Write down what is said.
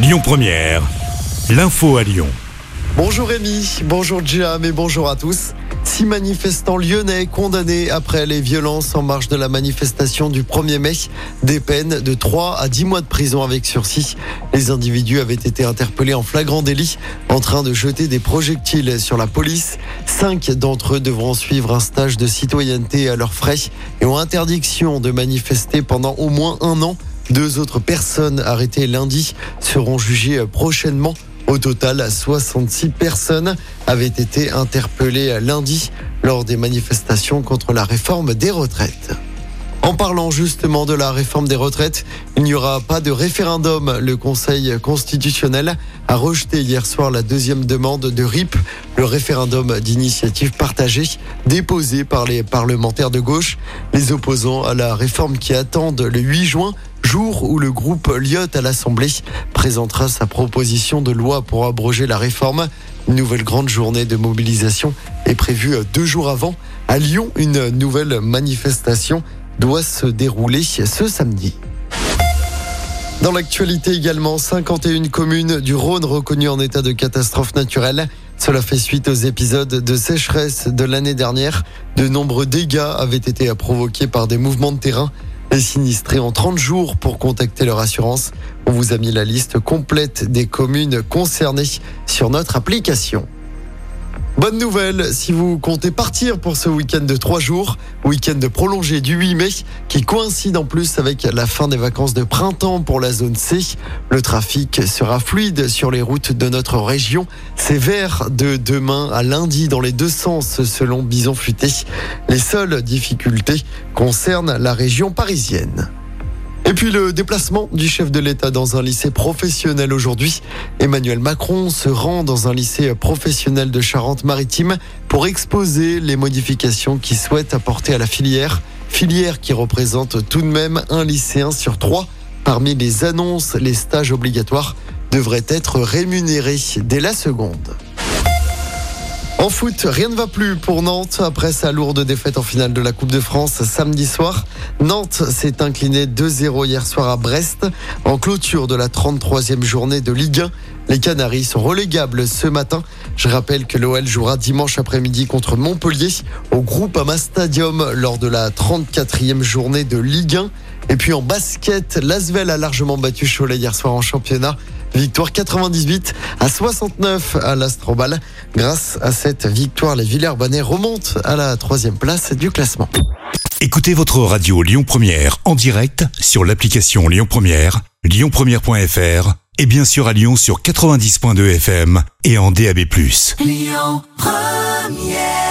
Lyon Première, l'info à Lyon. Bonjour Rémi, bonjour Jam et bonjour à tous. Six manifestants lyonnais condamnés après les violences en marge de la manifestation du 1er mai. Des peines de 3 à 10 mois de prison avec sursis. Les individus avaient été interpellés en flagrant délit en train de jeter des projectiles sur la police. Cinq d'entre eux devront suivre un stage de citoyenneté à leurs frais et ont interdiction de manifester pendant au moins un an. Deux autres personnes arrêtées lundi seront jugées prochainement. Au total, 66 personnes avaient été interpellées lundi lors des manifestations contre la réforme des retraites. En parlant justement de la réforme des retraites, il n'y aura pas de référendum. Le Conseil constitutionnel a rejeté hier soir la deuxième demande de RIP, le référendum d'initiative partagée déposé par les parlementaires de gauche. Les opposants à la réforme qui attendent le 8 juin jour où le groupe Lyot à l'Assemblée présentera sa proposition de loi pour abroger la réforme. Une nouvelle grande journée de mobilisation est prévue deux jours avant. À Lyon, une nouvelle manifestation doit se dérouler ce samedi. Dans l'actualité également, 51 communes du Rhône reconnues en état de catastrophe naturelle. Cela fait suite aux épisodes de sécheresse de l'année dernière. De nombreux dégâts avaient été provoqués par des mouvements de terrain. Les sinistrés ont 30 jours pour contacter leur assurance. On vous a mis la liste complète des communes concernées sur notre application. Bonne nouvelle, si vous comptez partir pour ce week-end de trois jours, week-end prolongé du 8 mai, qui coïncide en plus avec la fin des vacances de printemps pour la zone C. Le trafic sera fluide sur les routes de notre région. C'est vert de demain à lundi dans les deux sens selon Bison Futé. Les seules difficultés concernent la région parisienne. Et puis le déplacement du chef de l'État dans un lycée professionnel aujourd'hui. Emmanuel Macron se rend dans un lycée professionnel de Charente-Maritime pour exposer les modifications qu'il souhaite apporter à la filière. Filière qui représente tout de même un lycéen sur trois. Parmi les annonces, les stages obligatoires devraient être rémunérés dès la seconde. En foot, rien ne va plus pour Nantes après sa lourde défaite en finale de la Coupe de France samedi soir. Nantes s'est incliné 2-0 hier soir à Brest en clôture de la 33e journée de Ligue 1. Les Canaries sont relégables ce matin. Je rappelle que l'OL jouera dimanche après-midi contre Montpellier au Groupama Stadium lors de la 34e journée de Ligue 1. Et puis en basket, l'Asvel a largement battu Cholet hier soir en championnat. Victoire 98 à 69 à l'Astrobal. Grâce à cette victoire, les Villers-Banais remontent à la troisième place du classement. Écoutez votre radio Lyon Première en direct sur l'application Lyon Première, lyonpremière.fr et bien sûr à Lyon sur 90.2 FM et en DAB+. Lyon Première